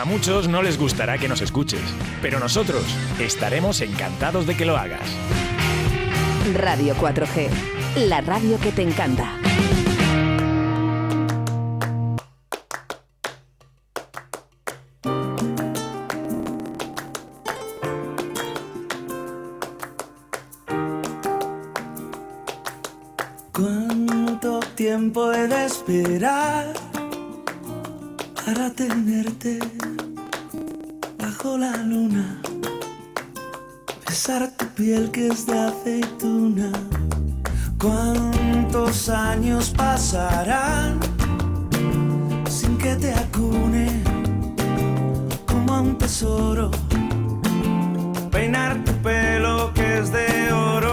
A muchos no les gustará que nos escuches, pero nosotros estaremos encantados de que lo hagas. Radio 4G, la radio que te encanta. Besar tu piel que es de aceituna. ¿Cuántos años pasarán sin que te acune como a un tesoro? Peinar tu pelo que es de oro.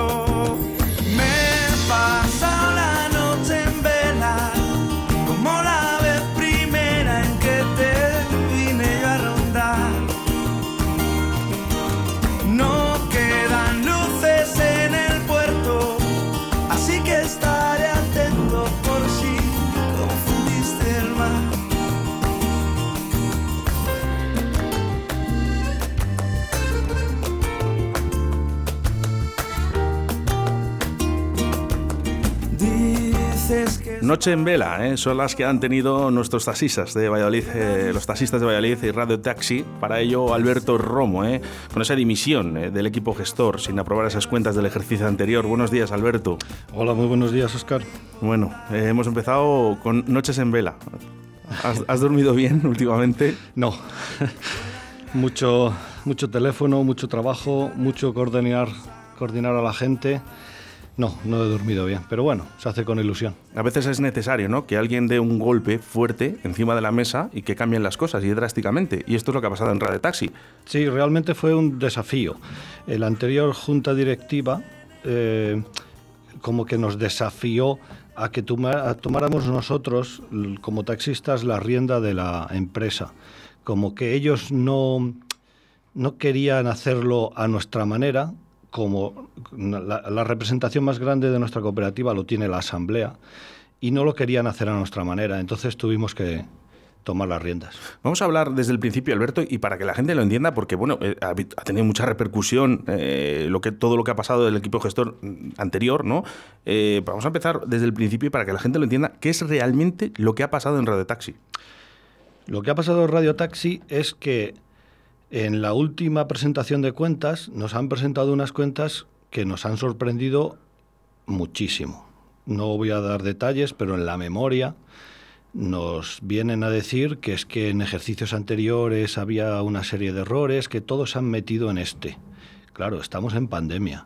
Noche en vela, ¿eh? son las que han tenido nuestros taxistas de Valladolid, eh, los taxistas de Valladolid y Radio Taxi. Para ello, Alberto Romo, ¿eh? con esa dimisión del equipo gestor sin aprobar esas cuentas del ejercicio anterior. Buenos días, Alberto. Hola, muy buenos días, Oscar. Bueno, hemos empezado con Noches en vela. ¿Has, has dormido bien últimamente? No. mucho, mucho teléfono, mucho trabajo, mucho coordinar, coordinar a la gente. No, no he dormido bien, pero bueno, se hace con ilusión. A veces es necesario ¿no? que alguien dé un golpe fuerte encima de la mesa y que cambien las cosas y drásticamente. Y esto es lo que ha pasado en Radio Taxi. Sí, realmente fue un desafío. La anterior junta directiva eh, como que nos desafió a que toma- a tomáramos nosotros, como taxistas, la rienda de la empresa. Como que ellos no, no querían hacerlo a nuestra manera, como la, la representación más grande de nuestra cooperativa lo tiene la asamblea, y no lo querían hacer a nuestra manera. Entonces tuvimos que tomar las riendas. Vamos a hablar desde el principio, Alberto, y para que la gente lo entienda, porque bueno, eh, ha, tenido mucha repercusión eh, lo que, todo lo que ha pasado del equipo gestor mm, anterior, ¿no? Eh, vamos a empezar desde el principio y para que la gente lo entienda, ¿qué es realmente lo que ha pasado en Radio Taxi? Lo que ha pasado en Radio Taxi es que en la última presentación de cuentas nos han presentado unas cuentas que nos han sorprendido muchísimo. No voy a dar detalles, pero en la memoria nos vienen a decir que es que en ejercicios anteriores había una serie de errores, que todos se han metido en este. Claro, estamos en pandemia.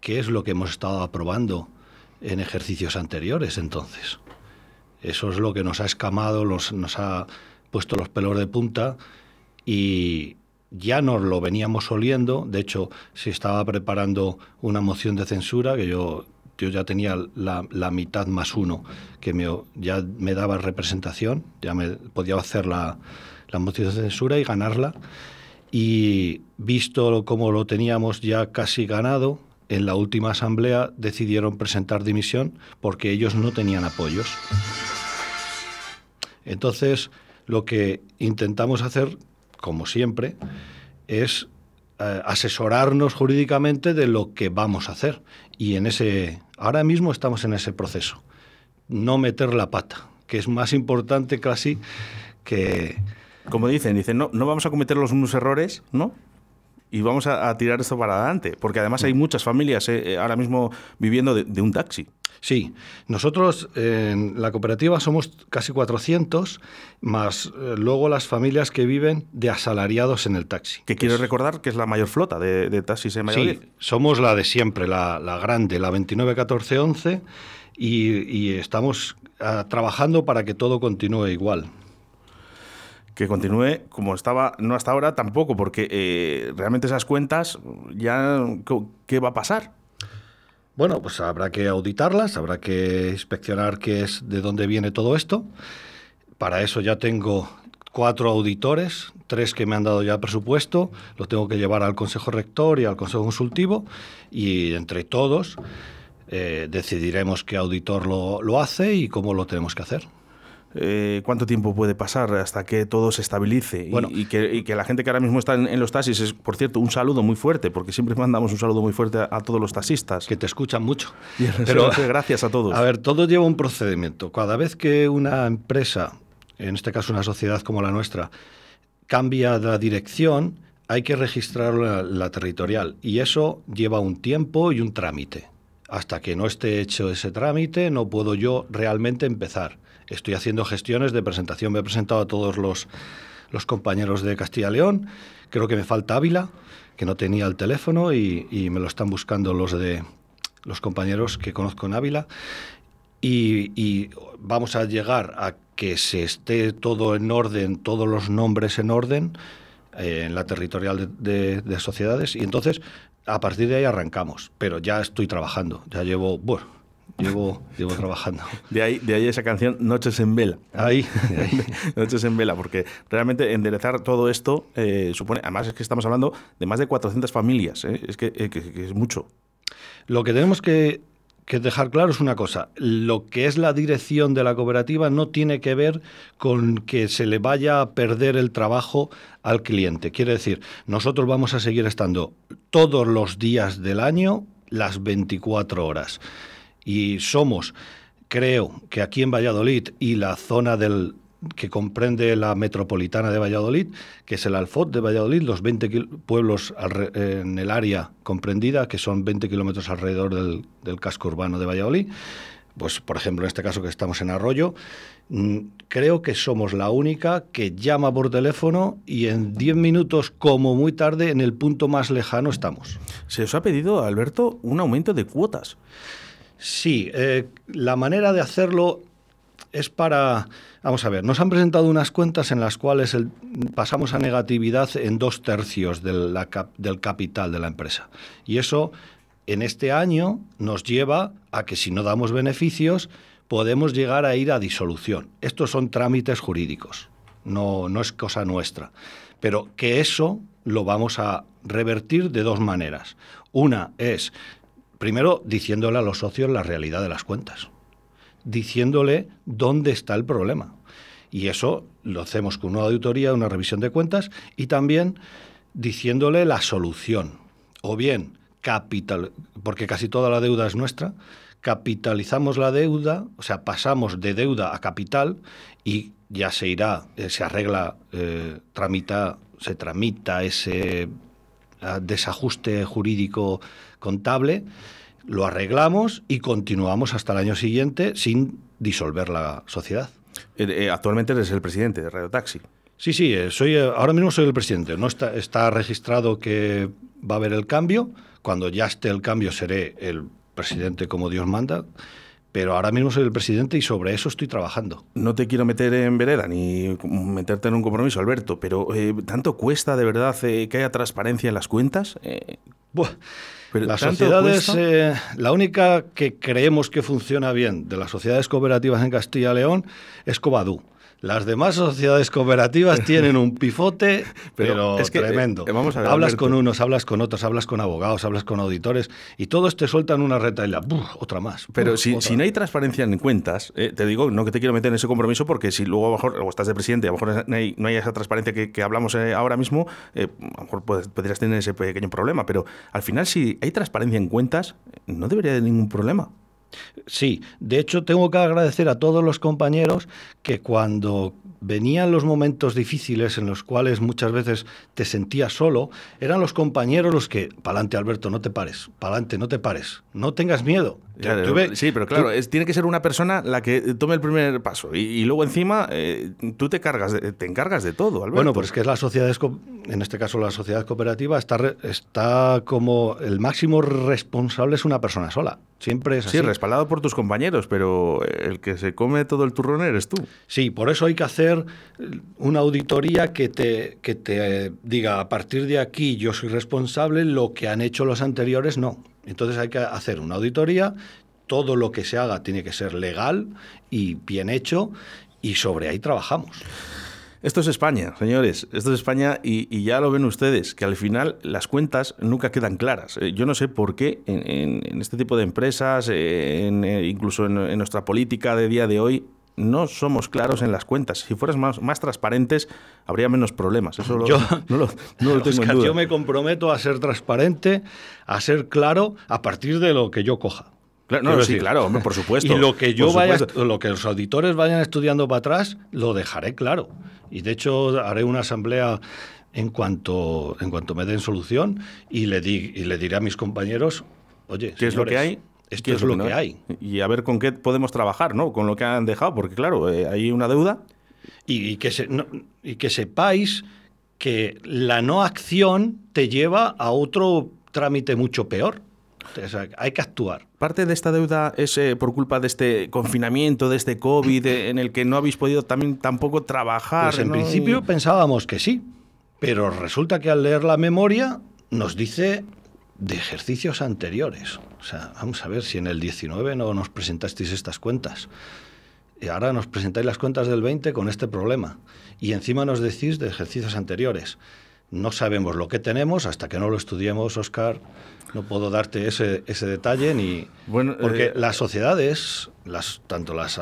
¿Qué es lo que hemos estado aprobando en ejercicios anteriores entonces? Eso es lo que nos ha escamado, nos ha puesto los pelos de punta y ya nos lo veníamos oliendo. De hecho, se estaba preparando una moción de censura que yo, yo ya tenía la, la mitad más uno, que me, ya me daba representación, ya me podía hacer la, la moción de censura y ganarla. Y visto cómo lo teníamos ya casi ganado, en la última asamblea decidieron presentar dimisión porque ellos no tenían apoyos. Entonces, lo que intentamos hacer, como siempre, es eh, asesorarnos jurídicamente de lo que vamos a hacer. Y en ese, ahora mismo estamos en ese proceso. No meter la pata, que es más importante casi que, Como dicen, dicen, no, no vamos a cometer los mismos errores, ¿no? Y vamos a, a tirar esto para adelante, porque además hay muchas familias eh, eh, ahora mismo viviendo de, de un taxi. Sí, nosotros en la cooperativa somos casi 400, más eh, luego las familias que viven de asalariados en el taxi. Que quiero recordar que es la mayor flota de, de taxis en Valladolid. Sí, somos la de siempre, la, la grande, la 291411, y, y estamos ah, trabajando para que todo continúe igual. Que continúe como estaba, no hasta ahora tampoco, porque eh, realmente esas cuentas ya, ¿qué va a pasar? Bueno, pues habrá que auditarlas, habrá que inspeccionar qué es de dónde viene todo esto. Para eso ya tengo cuatro auditores, tres que me han dado ya presupuesto, lo tengo que llevar al Consejo Rector y al Consejo Consultivo y entre todos eh, decidiremos qué auditor lo, lo hace y cómo lo tenemos que hacer. Eh, cuánto tiempo puede pasar hasta que todo se estabilice y- Bueno. y, que, y que la gente que ahora mismo está en, en los taxis es, por cierto, un saludo muy fuerte, porque siempre mandamos un saludo muy fuerte a, a todos los taxistas. Que te escuchan mucho. Pero, gracias a todos. A ver, todo lleva un procedimiento. Cada vez que una empresa, en este caso una sociedad como la nuestra, cambia la dirección, hay que registrarlo en la, la territorial. Y eso lleva un tiempo y un trámite. Hasta que no esté hecho ese trámite, no puedo yo realmente empezar. Estoy haciendo gestiones de presentación. Me he presentado a todos los, los compañeros de Castilla y León. Creo que me falta Ávila, que no tenía el teléfono y, me lo están buscando los de los compañeros que conozco en Ávila. Y, vamos a llegar a que se esté todo en orden, todos los nombres en orden eh, en la territorial de sociedades. Y entonces, a partir de ahí arrancamos. Pero ya estoy trabajando. Ya llevo, bueno, llevo, llevo trabajando. De ahí, de ahí esa canción Noches en Vela. Ahí, ahí. Noches en Vela, porque realmente enderezar todo esto eh, supone, además es que estamos hablando de más de 400 familias, ¿eh? es que, eh, que- que es mucho. Lo que tenemos que, que dejar claro es una cosa. Lo que es la dirección de la cooperativa no tiene que ver con que se le vaya a perder el trabajo al cliente. Quiere decir, nosotros vamos a seguir estando todos los días del año las 24 horas. Y somos, creo que aquí en Valladolid y la zona del que comprende la metropolitana de Valladolid, que es el Alfot de Valladolid, los 20 kil- pueblos en el área comprendida, que son 20 kilómetros alrededor del, del casco urbano de Valladolid. Pues, por ejemplo, en este caso que estamos en Arroyo, mm, creo que somos la única que llama por teléfono y en 10 minutos, como muy tarde, en el punto más lejano estamos. Se os ha pedido, Alberto, un aumento de cuotas. Sí, eh, la manera de hacerlo es para... Vamos a ver, nos han presentado unas cuentas en las cuales pasamos a negatividad en dos tercios de la cap- del capital de la empresa. Y eso, en este año, nos lleva a que si no damos beneficios, podemos llegar a ir a disolución. Estos son trámites jurídicos, no, no es cosa nuestra. Pero que eso lo vamos a revertir de dos maneras. Una es, primero, diciéndole a los socios la realidad de las cuentas diciéndole dónde está el problema. Y eso lo hacemos con una auditoría, una revisión de cuentas y también diciéndole la solución. O bien, capital, porque casi toda la deuda es nuestra, capitalizamos la deuda, o sea, pasamos de deuda a capital y ya se irá, eh, se arregla, eh, tramita, se tramita ese ah, desajuste jurídico contable, lo arreglamos y continuamos hasta el año siguiente sin disolver la sociedad. Eh, eh, actualmente eres el presidente de Radio Taxi. Sí, sí, eh, soy, ahora mismo soy el presidente. No está, está registrado que va a haber el cambio. Cuando ya esté el cambio seré el presidente como Dios manda. Pero ahora mismo soy el presidente y sobre eso estoy trabajando. No te quiero meter en vereda ni meterte en un compromiso, Alberto, pero eh, ¿tanto cuesta de verdad eh, que haya transparencia en las cuentas? Eh, Buah, pero Las ¿tanto sociedades, eh, la única que creemos que funciona bien de las sociedades cooperativas en Castilla y León es Cobadú. Las demás sociedades cooperativas tienen un pifote, Pero pero, es que, eh, tremendo. vamos a ver, hablas Alberto. con unos, hablas con otros, hablas con abogados, hablas con auditores y todos te sueltan una retaila. ¡Buf! Otra más. Pero ¡Buf! si, otra. si no hay transparencia en cuentas, eh, te digo, no que te quiero meter en ese compromiso, porque si luego a lo mejor o estás de presidente, a lo mejor no hay, no hay esa transparencia que, que hablamos eh, ahora mismo, eh, a lo mejor puedes- podrías tener ese pequeño problema. Pero al final, si hay transparencia en cuentas, no debería haber ningún problema. Sí, de hecho tengo que agradecer a todos los compañeros que cuando venían los momentos difíciles en los cuales muchas veces te sentías solo, eran los compañeros los que, pa'lante Alberto, no te pares, pa'lante, no te pares, no tengas miedo. Claro, sí, pero claro, tú- es, tiene que ser una persona la que tome el primer paso. Y, y luego encima eh, tú te, cargas de- te encargas de todo, Alberto. Bueno, pues es que la sociedad, en este caso la sociedad cooperativa, está, como el máximo responsable es una persona sola. Siempre es así. Sí, respaldado por tus compañeros, pero el que se come todo el turrón eres tú. Sí, por eso hay que hacer eh, una auditoría que te, que te eh, diga, a partir de aquí yo soy responsable, lo que han hecho los anteriores no. Entonces hay que hacer una auditoría, todo lo que se haga tiene que ser legal y bien hecho, y sobre ahí trabajamos. Esto es España, señores. Esto es España y, ya lo ven ustedes, que al final las cuentas nunca quedan claras. Eh, Yo no sé por qué en, este tipo de empresas, eh, eh, incluso en nuestra política de día de hoy, no somos claros en las cuentas. Si fueras más, más transparentes, habría menos problemas. Eso lo- Yo- no lo, no lo tengo en Óscar, duda. yo me comprometo a ser transparente, a ser claro a partir de lo que yo coja. Claro, no, sí, claro, hombre, por supuesto. Y lo que yo vaya, lo que los auditores vayan estudiando para atrás, lo dejaré claro. Y de hecho haré una asamblea en cuanto, en cuanto me den solución y le, di, y le diré a mis compañeros, oye, ¿Qué es lo que hay? Esto ¿Qué es lo no que hay. Y a ver con qué podemos trabajar, ¿no? Con lo que han dejado, porque claro, eh, hay una deuda. Y, y que se- no- y que sepáis que la no acción te lleva a otro trámite mucho peor. O sea, hay que actuar. Parte de esta deuda es eh, por culpa de este confinamiento, de este COVID, eh, en el que no habéis podido también tampoco trabajar. Pues en ¿no? principio Y- pensábamos que sí, pero resulta que al leer la memoria nos dice de ejercicios anteriores. O sea, vamos a ver si en el 19 no nos presentasteis estas cuentas. Y ahora nos presentáis las cuentas del 20 con este problema. Y encima nos decís de ejercicios anteriores. No sabemos lo que tenemos hasta que no lo estudiemos, Oscar. No puedo darte ese, ese detalle ni. Bueno, porque eh, las sociedades, las, tanto las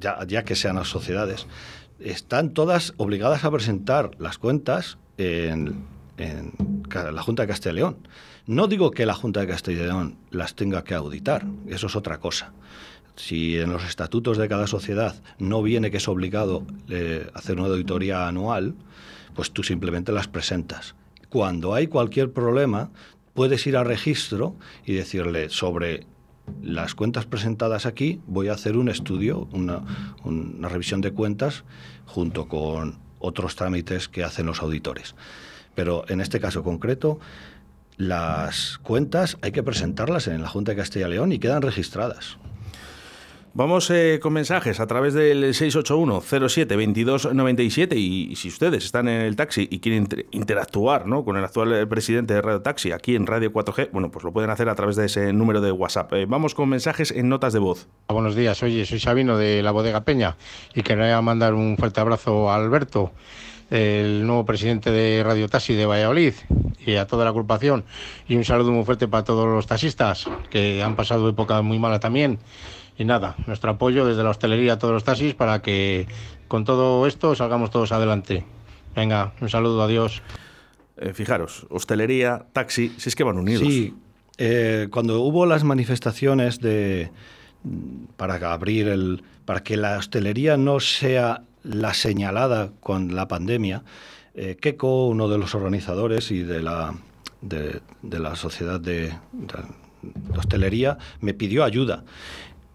ya, ya que sean las sociedades, están todas obligadas a presentar las cuentas en, en la Junta de Castilla y León. No digo que la Junta de Castilla y León las tenga que auditar, eso es otra cosa. Si en los estatutos de cada sociedad no viene que es obligado eh, hacer una auditoría anual, pues tú simplemente las presentas. Cuando hay cualquier problema, puedes ir a registro y decirle sobre las cuentas presentadas aquí, voy a hacer un estudio, una, una revisión de cuentas junto con otros trámites que hacen los auditores. Pero en este caso concreto, las cuentas hay que presentarlas en la Junta de Castilla y León y quedan registradas. Vamos eh, con mensajes a través del 681-07-2297 y si ustedes están en el taxi y quieren inter- interactuar ¿no? con el actual eh, presidente de Radio Taxi aquí en Radio 4G, bueno, pues lo pueden hacer a través de ese número de WhatsApp. Eh, vamos con mensajes en notas de voz. Buenos días, oye, soy Sabino de la Bodega Peña y quería mandar un fuerte abrazo a Alberto, el nuevo presidente de Radio Taxi de Valladolid y a toda la agrupación y un saludo muy fuerte para todos los taxistas que han pasado época muy mala también. Y nada, nuestro apoyo desde la hostelería a todos los taxis para que con todo esto salgamos todos adelante. Venga, un saludo, adiós. Eh, fijaros, hostelería, taxi, si es que van unidos. Sí, eh, cuando hubo las manifestaciones de para abrir el para que la hostelería no sea la señalada con la pandemia, eh, Keco, uno de los organizadores y de la de, la sociedad de, hostelería, me pidió ayuda.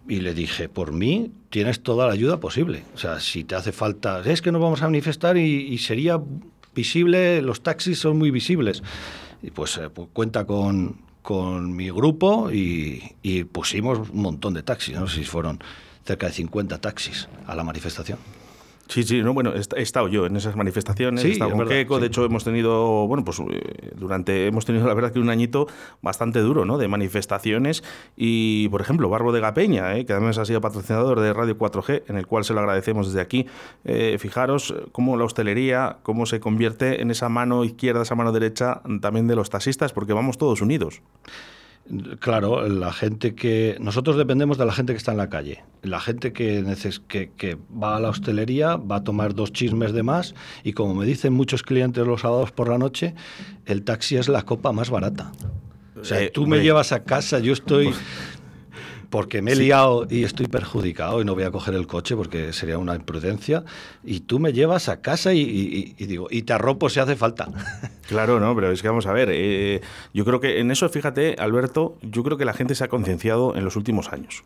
Y le dije, por mí tienes toda la ayuda posible. O sea, si te hace falta, es que nos vamos a manifestar y, y sería visible, los taxis son muy visibles. Y pues, eh, pues cuenta con, con mi grupo y, y pusimos un montón de taxis, no sé si fueron cerca de 50 taxis a la manifestación. Sí, sí, no, bueno, he, estado yo en esas manifestaciones, Sí, he estado es con verdad, de hecho hemos tenido, bueno, pues eh, durante, hemos tenido la verdad que un añito bastante duro, ¿no? De manifestaciones y, por ejemplo, Barbo de Gapeña, ¿eh? que además ha sido patrocinador de Radio 4G, en el cual se lo agradecemos desde aquí. Eh, fijaros cómo la hostelería, cómo se convierte en esa mano izquierda, esa mano derecha también de los taxistas, porque vamos todos unidos. Claro, la gente que. Nosotros dependemos de la gente que está en la calle. La gente que, neces- que, que va a la hostelería va a tomar dos chismes de más y, como me dicen muchos clientes los sábados por la noche, el taxi es la copa más barata. O sea, Eh, tú me llevas a casa, yo estoy. Porque me he liado y estoy perjudicado y no voy a coger el coche porque sería una imprudencia. Y tú me llevas a casa y, y- y digo, y te arropo si hace falta. Claro, no, pero es que vamos a ver, eh, yo creo que en eso, fíjate, Alberto, yo creo que la gente se ha concienciado en los últimos años.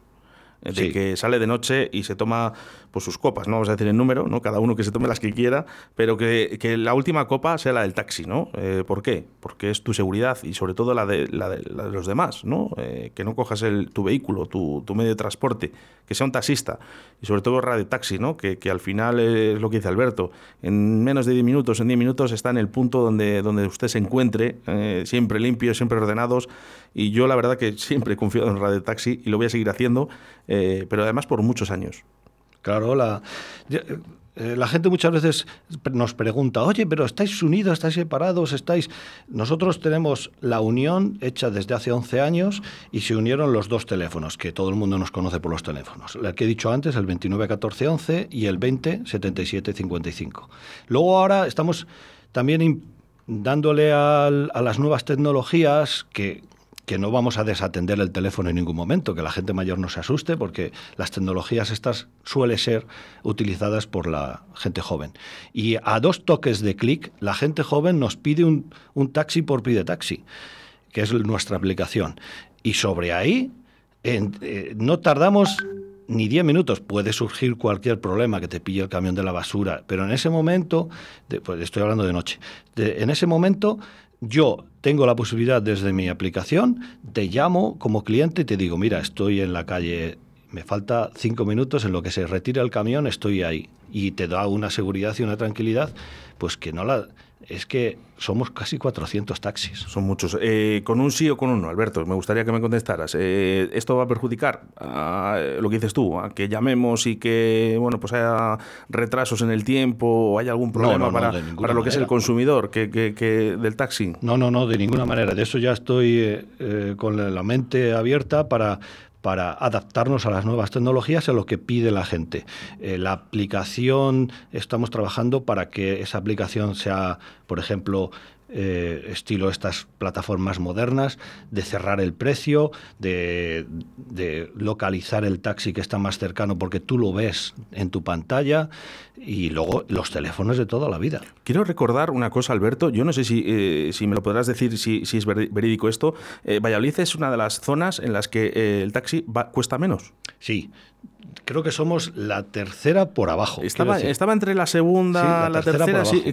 Eh, De Sí. que sale de noche y se toma pues, sus copas, no vamos a decir el número, ¿no? cada uno que se tome las que quiera, pero que, que la última copa sea la del taxi, ¿no? Eh, ¿Por qué? Porque es tu seguridad y sobre todo la de, la de, la de los demás, ¿no? Eh, que no cojas el, tu vehículo, tu, tu medio de transporte, que sea un taxista y sobre todo radio taxi, ¿no? Que, que al final es lo que dice Alberto, en menos de 10 minutos, en 10 minutos está en el punto donde, donde usted se encuentre, eh, siempre limpios, siempre ordenados y yo la verdad que siempre he confiado en radio taxi y lo voy a seguir haciendo, eh, pero además por muchos años. Claro, la, eh, la gente muchas veces nos pregunta, oye, pero estáis unidos, estáis separados, estáis... Nosotros tenemos la unión hecha desde hace 11 años y se unieron los dos teléfonos, que todo el mundo nos conoce por los teléfonos. El que he dicho antes, el 291411 y el 207755. Luego ahora estamos también dándole a las nuevas tecnologías que que no vamos a desatender el teléfono en ningún momento, que la gente mayor no se asuste, porque las tecnologías estas suelen ser utilizadas por la gente joven. Y a dos toques de clic, la gente joven nos pide un, taxi por pide taxi, que es nuestra aplicación. Y sobre ahí eh, no tardamos ni 10 minutos. Puede surgir cualquier problema que te pille el camión de la basura, pero en ese momento, pues estoy hablando de noche, en ese momento yo tengo la posibilidad desde mi aplicación, te llamo como cliente y te digo, mira, estoy en la calle, me falta cinco minutos, en lo que se retira el camión estoy ahí. Y te da una seguridad y una tranquilidad, pues que no la es que somos casi 400 taxis. Son muchos. Eh, ¿Con un sí o con un no, Alberto? Me gustaría que me contestaras. Eh, ¿Esto va a perjudicar a lo que dices tú, a que llamemos y que bueno pues haya retrasos en el tiempo o haya algún problema para, para, lo que es el consumidor que, del taxi? No, no, no, de ninguna manera. De eso ya estoy eh, con la mente abierta para para adaptarnos a las nuevas tecnologías y a lo que pide la gente. Eh, la aplicación, estamos trabajando para que esa aplicación sea, por ejemplo, eh, estilo estas plataformas modernas, de cerrar el precio, de, localizar el taxi que está más cercano porque tú lo ves en tu pantalla y luego los teléfonos de toda la vida. Quiero recordar una cosa, Alberto, yo no sé si, eh, si me lo podrás decir si, si es verídico esto, eh, Valladolid es una de las zonas en las que el taxi cuesta menos. Sí, creo que somos la tercera por abajo. Estaba, estaba entre la segunda, la, tercera, sí,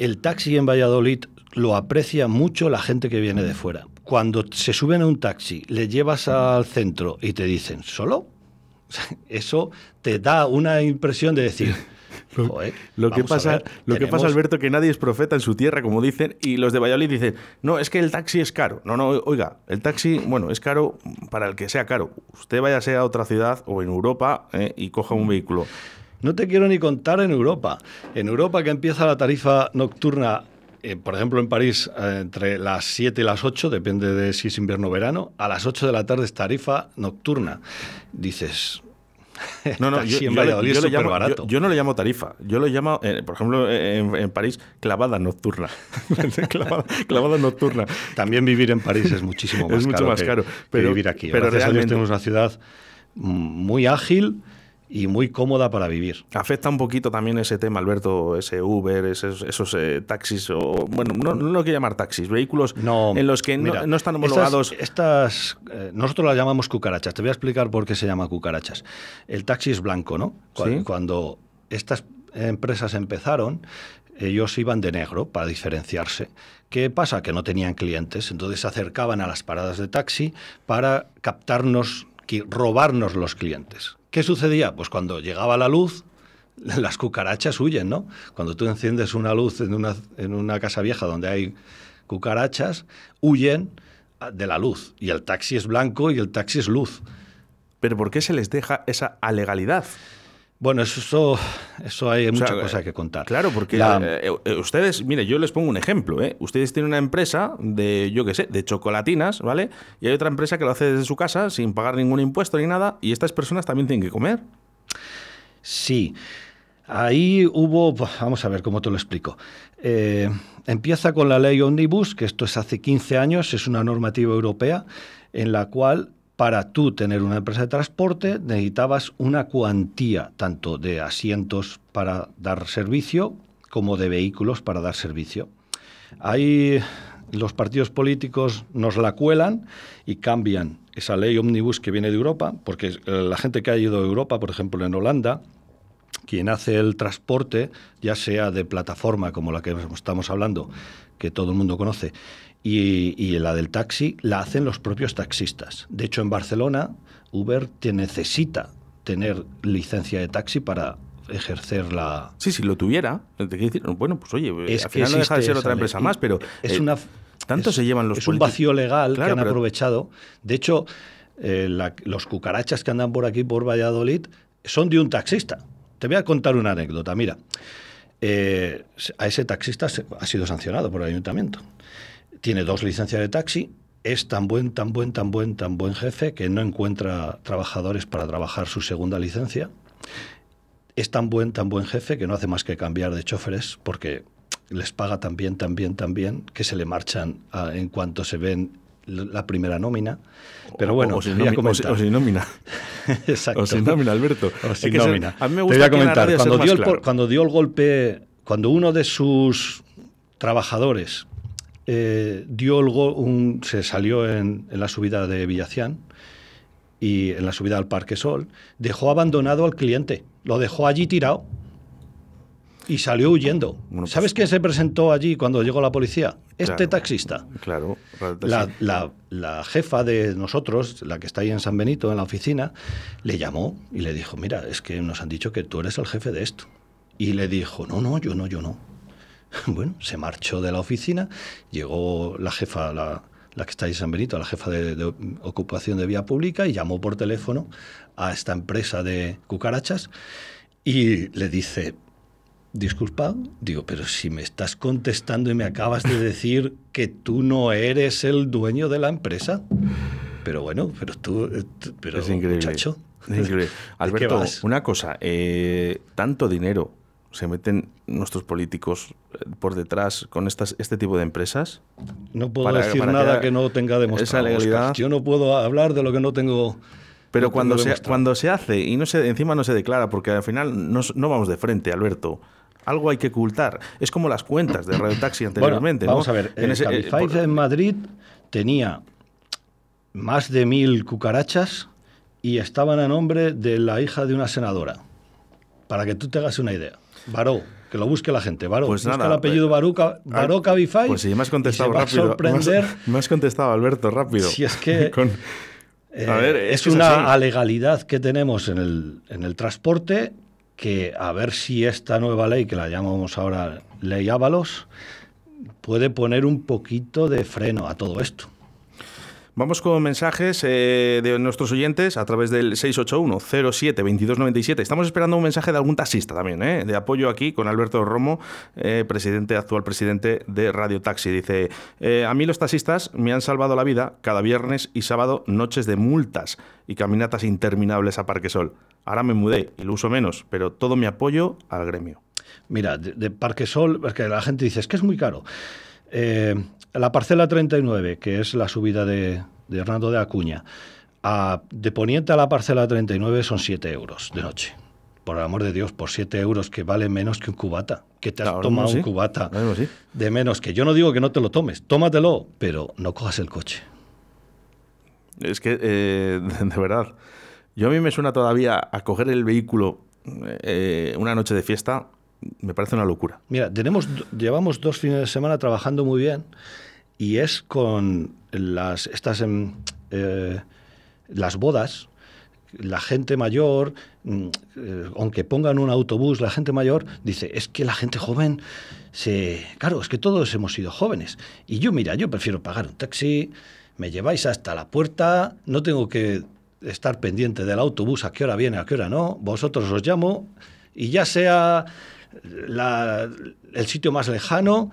el taxi en Valladolid lo aprecia mucho la gente que viene de fuera. Cuando se suben a un taxi, le llevas al centro y te dicen, ¿solo? Eso te da una impresión de decir, lo que pasa, lo que pasa, Alberto, que nadie es profeta en su tierra, como dicen, y los de Valladolid dicen, no, es que el taxi es caro. No, no, oiga, el taxi, bueno, es caro para el que sea caro. Usted vaya a otra ciudad o en Europa eh, y coja un vehículo. No te quiero ni contar en Europa. En Europa que empieza la tarifa nocturna eh, por ejemplo, en París, eh, entre las 7 y las 8, depende de si es invierno o verano, a las 8 de la tarde es tarifa nocturna. Dices. No, no, yo, barato. Yo, no le llamo tarifa, yo lo llamo, eh, por ejemplo, en, París, clavada nocturna. clavada, nocturna. También vivir en París es muchísimo más es mucho más caro pero, vivir aquí. Pero realmente tenemos una ciudad muy ágil, y muy cómoda para vivir. Afecta un poquito también ese tema, Alberto, ese Uber, esos, eh, taxis, o bueno, no, no, lo quiero llamar taxis, vehículos en los que no, están homologados. Estas, eh, nosotros las llamamos cucarachas. Te voy a explicar por qué se llama cucarachas. El taxi es blanco, ¿no? Cuando, estas empresas empezaron, ellos iban de negro para diferenciarse. ¿Qué pasa? Que no tenían clientes, entonces se acercaban a las paradas de taxi para captarnos, robarnos los clientes. ¿Qué sucedía? Pues cuando llegaba la luz, las cucarachas huyen, ¿no? Cuando tú enciendes una luz en una, en una casa vieja donde hay cucarachas, huyen de la luz. Y el taxi es blanco y el taxi es luz. ¿Pero por qué se les deja esa alegalidad? Bueno, eso, eso hay mucha cosa que contar. Claro, porque eh, eh, ustedes, mire, yo les pongo un ejemplo. ¿eh? Ustedes tienen una empresa de, yo qué sé, de chocolatinas, ¿vale? Y hay otra empresa que lo hace desde su casa sin pagar ningún impuesto ni nada, y estas personas también tienen que comer. Sí. Ahí hubo, vamos a ver cómo te lo explico. empieza con la ley Omnibus, que esto es hace 15 años, es una normativa europea en la cual para tú tener una empresa de transporte necesitabas una cuantía tanto de asientos para dar servicio como de vehículos para dar servicio. Ahí los partidos políticos nos la cuelan y cambian esa ley omnibus que viene de Europa, porque eh, la gente que ha ido a Europa, por ejemplo en Holanda, quien hace el transporte, ya sea de plataforma como la que estamos hablando, que todo el mundo conoce, y, la del taxi la hacen los propios taxistas. De hecho, en Barcelona, Uber te necesita tener licencia de taxi para ejercer la... Sí, si lo tuviera, te decir, bueno, pues oye, es al final no deja de ser otra empresa más, pero... Es eh, una... Tanto se llevan los Es un vacío legal que han aprovechado. De hecho, eh, los cucarachas que andan por aquí, por Valladolid, son de un taxista. Te voy a contar una anécdota. Mira, eh, a ese taxista se- ha sido sancionado por el ayuntamiento. Tiene dos licencias de taxi, es tan buen, tan buen, tan buen, tan buen jefe que no encuentra trabajadores para trabajar su segunda licencia. Es tan buen, tan buen jefe que no hace más que cambiar de choferes porque les paga tan bien, tan bien, tan bien que se le marchan en cuanto se ven la primera nómina. Pero bueno, o, sin voy a o sin- comentar. o sin nómina. Exacto. O sin nómina, Alberto. O sin nómina. a mí me Te voy a comentar. dio, el, claro. cuando dio el golpe, cuando uno de sus trabajadores eh, dio el gol, un- se salió en, en la subida de Villacián y en la subida al Parque Sol, dejó abandonado al cliente, lo dejó allí tirado y salió huyendo. Bueno, pues- ¿Sabes quién se presentó allí cuando llegó la policía? Este Claro. taxista. Claro. La- la jefa de nosotros, la que está ahí en San Benito, en la oficina, le llamó y le dijo, mira, es que nos han dicho que tú eres el jefe de esto. Y le dijo, no, no, yo no, yo no. Bueno, se marchó de la oficina, llegó la jefa, la, la que está ahí en San Benito, la jefa de, de ocupación de vía pública, y llamó por teléfono a esta empresa de cucarachas y le dice, disculpa, digo, pero si me estás contestando y me acabas de decir que tú no eres el dueño de la empresa. Pero bueno, pero tú, eh, tú- pero es increíble. muchacho. Es increíble. ¿de qué Alberto, una cosa, eh, tanto dinero se meten nuestros políticos eh, por detrás con estas, este tipo de empresas. No puedo para- decir para nada que no tenga demostrado. esa legalidad-. Yo no puedo hablar de lo que no tengo. Pero no cuando tengo se, cuando se hace y no se, encima no se declara, porque al final no, no vamos de frente, Alberto. Algo hay que ocultar. Es como las cuentas de Radio Taxi anteriormente. Bueno, vamos ¿no? a ver. En el ese- eh, por- en Madrid tenía más de mil cucarachas y estaban a nombre de la hija de una senadora. Para que tú te hagas una idea. Baró, que lo busque la gente. Baró, Pues busca nada, el apellido Baró, Baró Cabify. Pues sí, me has y contestado se va rápido. A sorprender. Me has, me has contestado, Alberto, rápido. Si es que- Con- Eh, A ver, es, una alegalidad que tenemos en el, en el transporte que a ver si esta nueva ley, que la llamamos ahora Ley Ábalos, puede poner un poquito de freno a todo esto. Vamos con mensajes eh, de nuestros oyentes a través del 681-07-2297. Estamos esperando un mensaje de algún taxista también, ¿eh? de apoyo aquí con Alberto Romo, eh, presidente, actual presidente de Radio Taxi. Dice, a mí los taxistas me han salvado la vida cada viernes y sábado noches de multas y caminatas interminables a Parquesol. Ahora me mudé y lo uso menos, pero todo mi apoyo al gremio. Mira, de, de Parque Sol, porque la gente dice, es que es muy caro. La parcela 39, que es la subida de, de Hernando de Acuña, a- de Poniente a la parcela 39 son 7 euros de noche. Por el amor de Dios, por 7 euros que vale menos que un cubata. Que te has tomado un cubata sí. de menos. Que yo no digo que no te lo tomes, tómatelo, pero no cojas el coche. Es que, eh, de verdad, yo a mí me suena todavía a coger el vehículo eh, una noche de fiesta, me parece una locura. Mira, tenemos, llevamos dos fines de semana trabajando muy bien y es con las, estas, em, eh, las bodas, la gente mayor, mm, eh, aunque pongan un autobús, la gente mayor dice, es que la gente joven, se, claro, es que todos hemos sido jóvenes. Y yo, mira, yo prefiero pagar un taxi, me lleváis hasta la puerta, no tengo que estar pendiente del autobús, a qué hora viene, a qué hora no, vosotros os llamo y ya sea la- el sitio más lejano,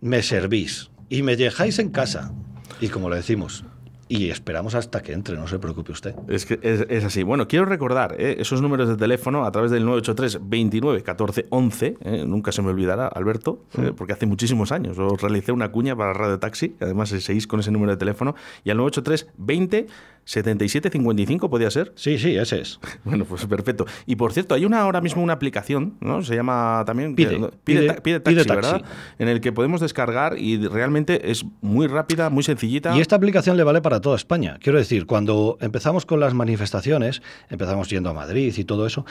me servís y me dejáis en casa. Y como le decimos, y esperamos hasta que entre, no se preocupe usted. Es que es, es así. Bueno, quiero recordar eh, esos números de teléfono a través del 983 29 14 11. eh, nunca se me olvidará, Alberto, eh, porque hace muchísimos años os realicé una cuña para Radio Taxi. Además, seguís con ese número de teléfono. Y al 983 20 77 55, ¿podía ser? Sí, sí, ese es. Bueno, pues perfecto. Y por cierto, hay una ahora mismo una aplicación, ¿no? Se llama también Pide, pide- pide taxi, pide taxi. ¿verdad? En el que podemos descargar y realmente es muy rápida, muy sencillita. Y esta aplicación le vale para toda España. Quiero decir, cuando empezamos con las manifestaciones, empezamos yendo a Madrid y todo eso,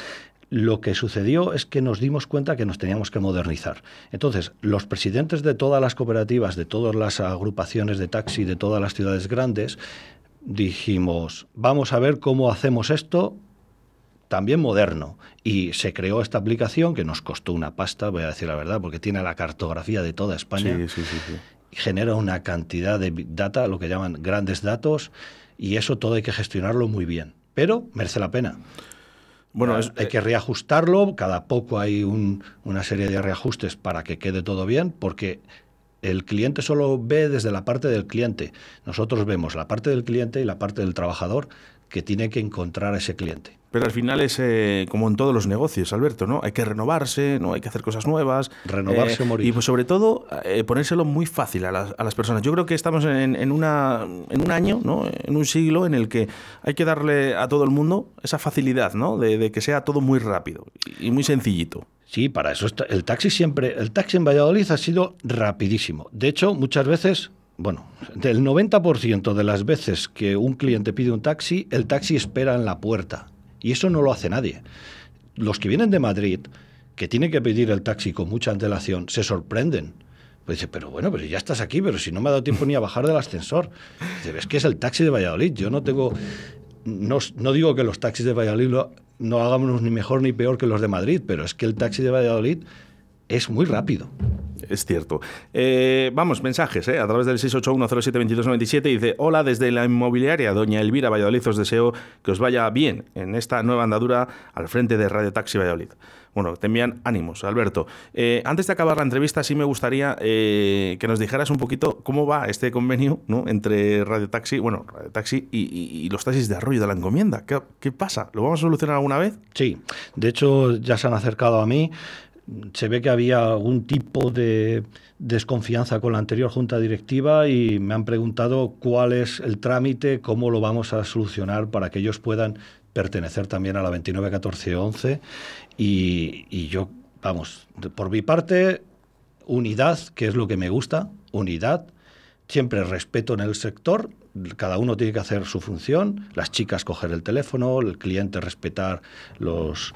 lo que sucedió es que nos dimos cuenta que nos teníamos que modernizar. Entonces, los presidentes de todas las cooperativas, de todas las agrupaciones de taxi, de todas las ciudades grandes, dijimos, vamos a ver cómo hacemos esto también moderno. Y se creó esta aplicación que nos costó una pasta, voy a decir la verdad, porque tiene la cartografía de toda España Sí, sí, sí, y genera una cantidad de data, lo que llaman grandes datos, y eso todo hay que gestionarlo muy bien. Pero merece la pena. Bueno, Ah, es- hay que reajustarlo, cada poco hay un- una serie de reajustes para que quede todo bien, porque el cliente solo ve desde la parte del cliente. Nosotros vemos la parte del cliente y la parte del trabajador que tiene que encontrar a ese cliente. Pero al final es eh, como en todos los negocios, Alberto, ¿no? Hay que renovarse, ¿no? Hay que hacer cosas nuevas. Renovarse o morir. Y pues sobre todo eh, ponérselo muy fácil a las, a las personas. Yo creo que estamos en, en una, en un año, ¿no? En un siglo en el que hay que darle a todo el mundo esa facilidad, ¿no? De, de que sea todo muy rápido y muy sencillito. Sí, para eso está. El taxi siempre, el taxi en Valladolid ha sido rapidísimo. De hecho, muchas veces, bueno, del 90% de las veces que un cliente pide un taxi, el taxi espera en la puerta. Y eso no lo hace nadie. Los que vienen de Madrid, que tienen que pedir el taxi con mucha antelación, se sorprenden. Pues dice, pero bueno, pero ya estás aquí, pero si no me ha dado tiempo ni a bajar del ascensor. Dice, ves que es el taxi de Valladolid. Yo no tengo. No, no digo que los taxis de Valladolid lo- no hagamos ni mejor ni peor que los de Madrid, pero es que el taxi de Valladolid es muy rápido. Es cierto. Eh, vamos, mensajes, ¿eh? A través del 681072297 dice, hola, desde la inmobiliaria Doña Elvira Valladolid os deseo que os vaya bien en esta nueva andadura al frente de Radio Taxi Valladolid. Bueno, te envían ánimos, Alberto. Eh, antes de acabar la entrevista, sí me gustaría eh, que nos dijeras un poquito cómo va este convenio ¿no? entre Radio Taxi, bueno, Radio Taxi y, los taxis de Arroyo de la Encomienda. ¿Qué, qué pasa? ¿Lo vamos a solucionar alguna vez? Sí, de hecho ya se han acercado a mí. Se ve que había algún tipo de desconfianza con la anterior junta directiva y me han preguntado cuál es el trámite, cómo lo vamos a solucionar para que ellos puedan pertenecer también a la 291411 y, y yo, vamos, por mi parte, unidad, que es lo que me gusta, unidad, siempre respeto en el sector, cada uno tiene que hacer su función, las chicas coger el teléfono, el cliente respetar los,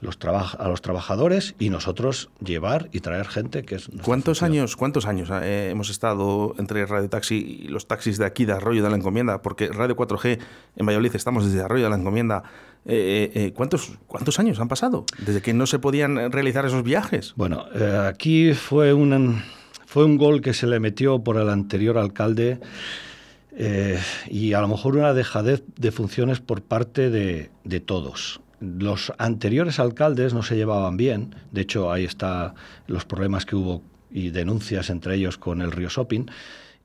los a los trabajadores y nosotros llevar y traer gente que es... ¿Cuántos función. años, cuántos años eh, hemos estado entre Radio Taxi y los taxis de aquí de Arroyo de la Encomienda? Porque Radio 4G en Valladolid estamos desde Arroyo de la Encomienda. Eh, eh, eh, ¿cuántos, ¿Cuántos años han pasado desde que no se podían realizar esos viajes? Bueno, eh, aquí fue un, fue un gol que se le metió por el anterior alcalde eh, y a lo mejor una dejadez de funciones por parte de, de todos. Los anteriores alcaldes no se llevaban bien, de hecho ahí está los problemas que hubo y denuncias entre ellos con el Río Shopping,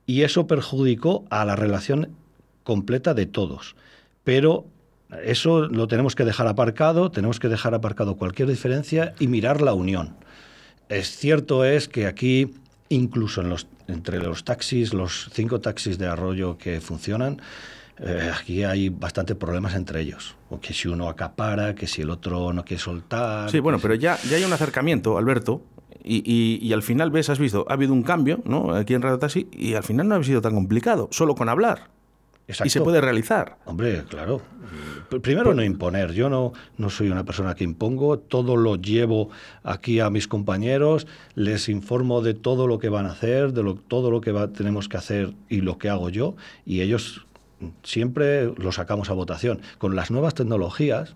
y eso perjudicó a la relación completa de todos. Pero eso lo tenemos que dejar aparcado, tenemos que dejar aparcado cualquier diferencia y mirar la unión. Es cierto es que aquí, incluso entre los taxis, los cinco taxis de arroyo que funcionan, eh, aquí hay bastante problemas entre ellos. O que si uno acapara, que si el otro no quiere soltar. Sí, bueno, pero ya, ya hay un acercamiento, Alberto, y, y- y al final ves, has visto, ha habido un cambio ¿no? aquí en Radio Taxi y al final no ha sido tan complicado, solo con hablar. Y se Exacto. puede realizar. Hombre, claro. Pr- Primero no imponer. Yo no, no soy una persona que impongo. Todo lo llevo aquí a mis compañeros. Les informo de todo lo que van a hacer, de lo, todo lo que va- tenemos que hacer y lo que hago yo. Y ellos siempre lo sacamos a votación. Con las nuevas tecnologías,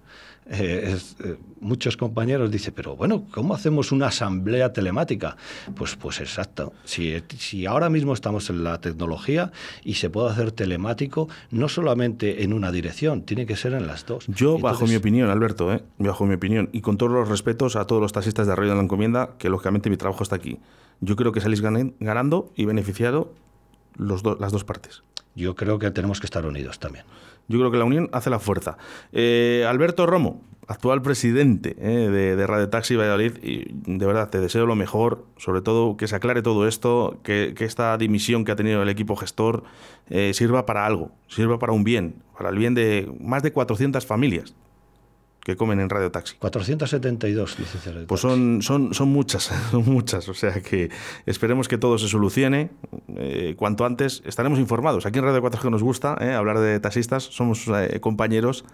eh, es, eh, muchos compañeros dicen, pero bueno, ¿cómo hacemos una asamblea telemática? Pues, pues exacto. Si, si ahora mismo estamos en la tecnología y se puede hacer telemático, no solamente en una dirección, tiene que ser en las dos. Yo, bajo mi opinión, Alberto, ¿eh? bajo mi opinión, y con todos los respetos a todos los taxistas de Arroyo de la Encomienda, que lógicamente mi trabajo está aquí, yo creo que salís ganando y beneficiado los do- las dos partes. Yo creo que tenemos que estar unidos también. Yo creo que la unión hace la fuerza. Eh, Alberto Romo, actual presidente eh, de, Radio Taxi Valladolid, y de verdad te deseo lo mejor, sobre todo que se aclare todo esto, que, que esta dimisión que ha tenido el equipo gestor eh, sirva para algo, sirva para un bien, para el bien de más de 400 familias que comen en Radio Taxi. 472, dice Cerreta. Pues son, son, son muchas, son muchas. O sea que esperemos que todo se solucione eh, cuanto antes. Estaremos informados. Aquí en Radio 4G nos gusta eh, hablar de taxistas, somos eh, compañeros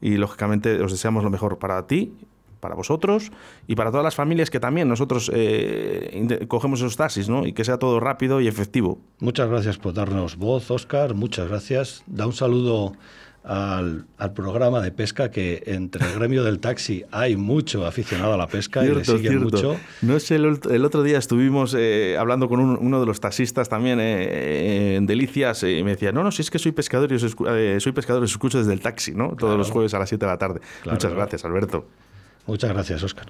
y lógicamente os deseamos lo mejor para ti, para vosotros y para todas las familias que también nosotros eh, cogemos esos taxis ¿no? y que sea todo rápido y efectivo. Muchas gracias por darnos voz, Oscar. Muchas gracias. Da un saludo al, al programa de pesca que entre el gremio del taxi hay mucho aficionado a la pesca y le siguen mucho. No sé, el, el otro día estuvimos eh, hablando con un- uno de los taxistas también eh, en Delicias eh, y me decía, no, no, si es que soy pescador y os, escu- eh, soy pescador y os escucho desde el taxi, ¿no? Todos los jueves a las 7 de la tarde. Claro, Muchas claro. gracias, Alberto. Muchas gracias, Óscar.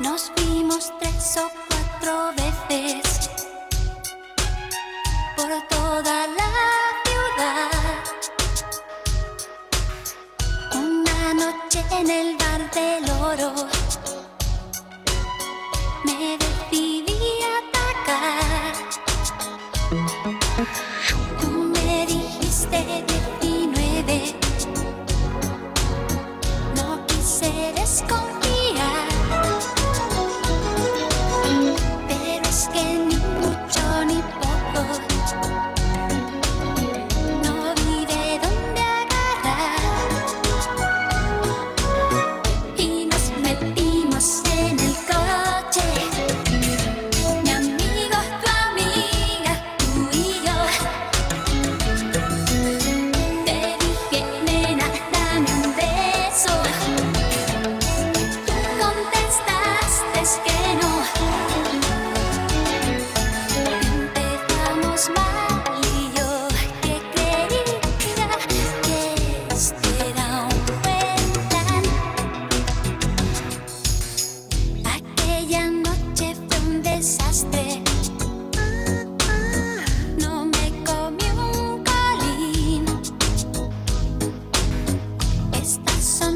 Nos del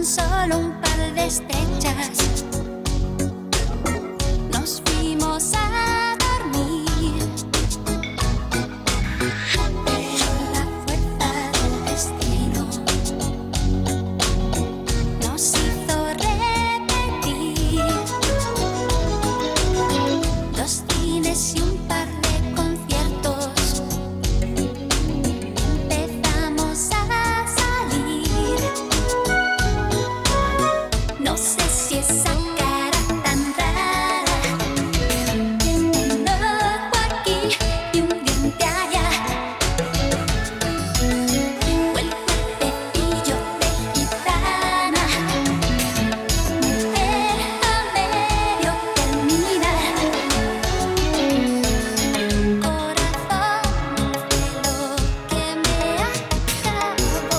Solo un par de estrechas